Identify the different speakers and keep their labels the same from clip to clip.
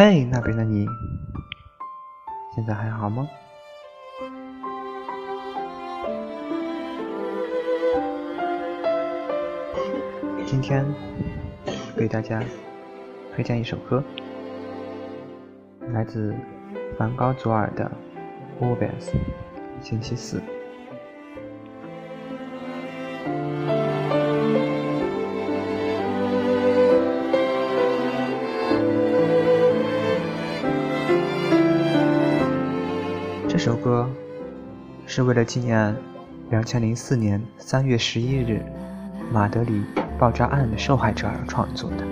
Speaker 1: 嘿，那边的你，现在还好吗？今天给大家推荐一首歌，来自梵高左耳的《Always 星期四》。这首歌是为了纪念两千零四年三月十一日马德里爆炸案的受害者而创作的。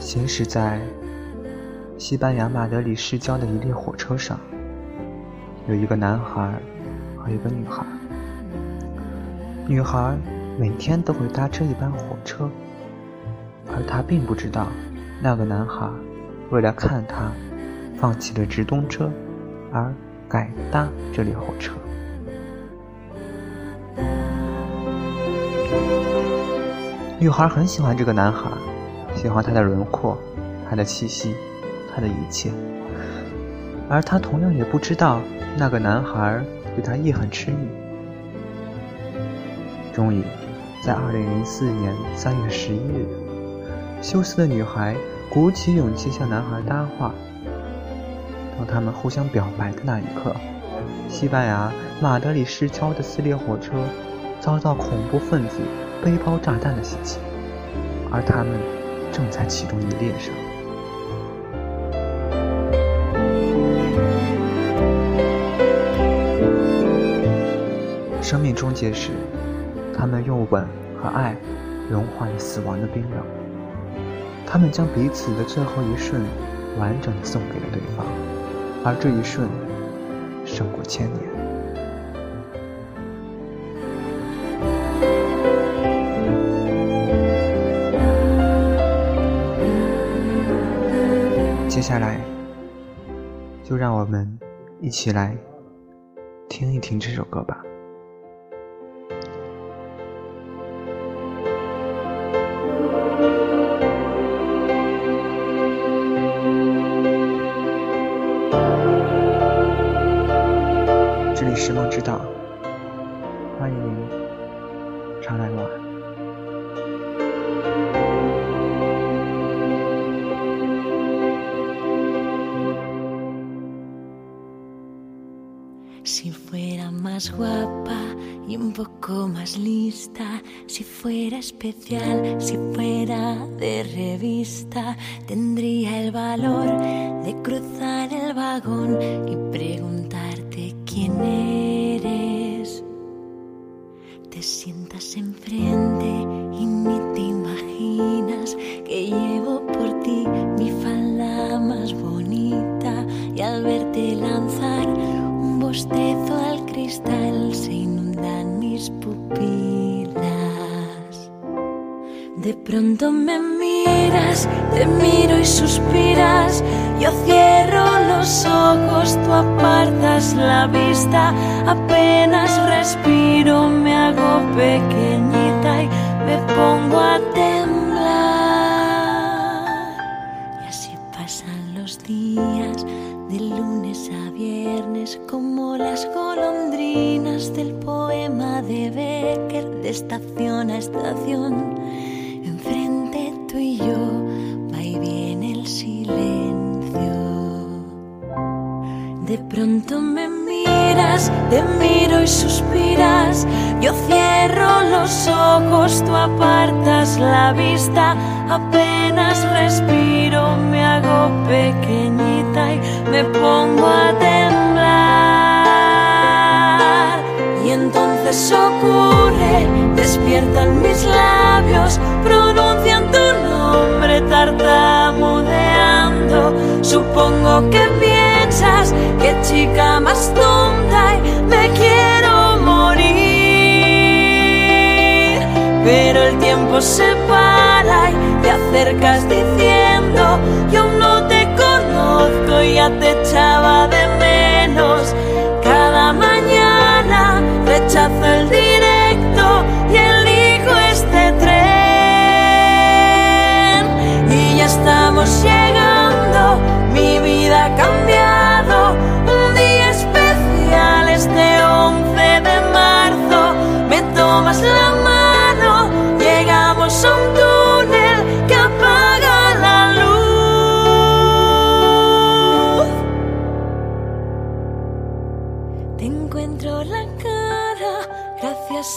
Speaker 1: 行驶在西班牙马德里市郊的一列火车上，有一个男孩和一个女孩。女孩。每天都会搭车一班火车，而他并不知道，那个男孩为了看他，放弃了直通车，而改搭这列火车。女孩很喜欢这个男孩，喜欢他的轮廓，他的气息，他的一切，而他同样也不知道，那个男孩对他亦很痴迷。终于。在二零零四年三月十一日，羞涩的女孩鼓起勇气向男孩搭话。当他们互相表白的那一刻，西班牙马德里市郊的四列火车遭到恐怖分子背包炸弹的袭击，而他们正在其中一列上。生命终结时。他们用吻和爱融化了死亡的冰冷，他们将彼此的最后一瞬完整的送给了对方，而这一瞬胜过千年。接下来，就让我们一起来听一听这首歌吧。石梦知道，欢迎您常来玩。
Speaker 2: Si fuera más guapa y un poco más lista, si fuera especial, si fuera de revista, tendría el valor de cruzar el vagón y llevo por ti mi falda más bonita y al verte lanzar un bostezo al cristal se inundan mis pupilas. De pronto me miras, te miro y suspiras, yo cierro los ojos, tú apartas la vista, apenas respiro, las golondrinas del poema de Becker de estación a estación. Enfrente tú y yo va y viene el silencio. De pronto me miras, te miro y suspiras. Yo cierro los ojos, tú apartas la vista. Apenas respiro, me hago pequeñita y me pongo a despiertan mis labios, pronuncian tu nombre tartamudeando. Supongo que piensas que chica más tonta y me quiero morir. Pero el tiempo se para y te acercas diciendo, yo no te conozco, ya te echaba de menos.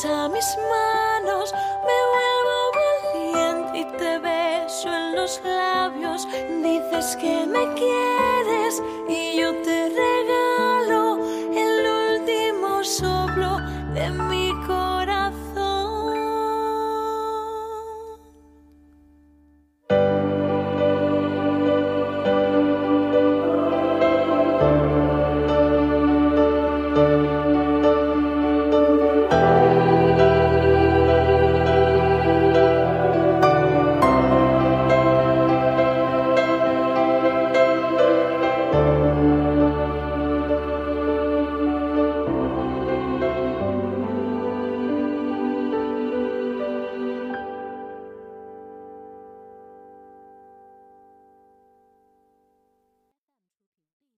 Speaker 2: a mis manos, me vuelvo valiente y te beso en los labios. Dices que me quieres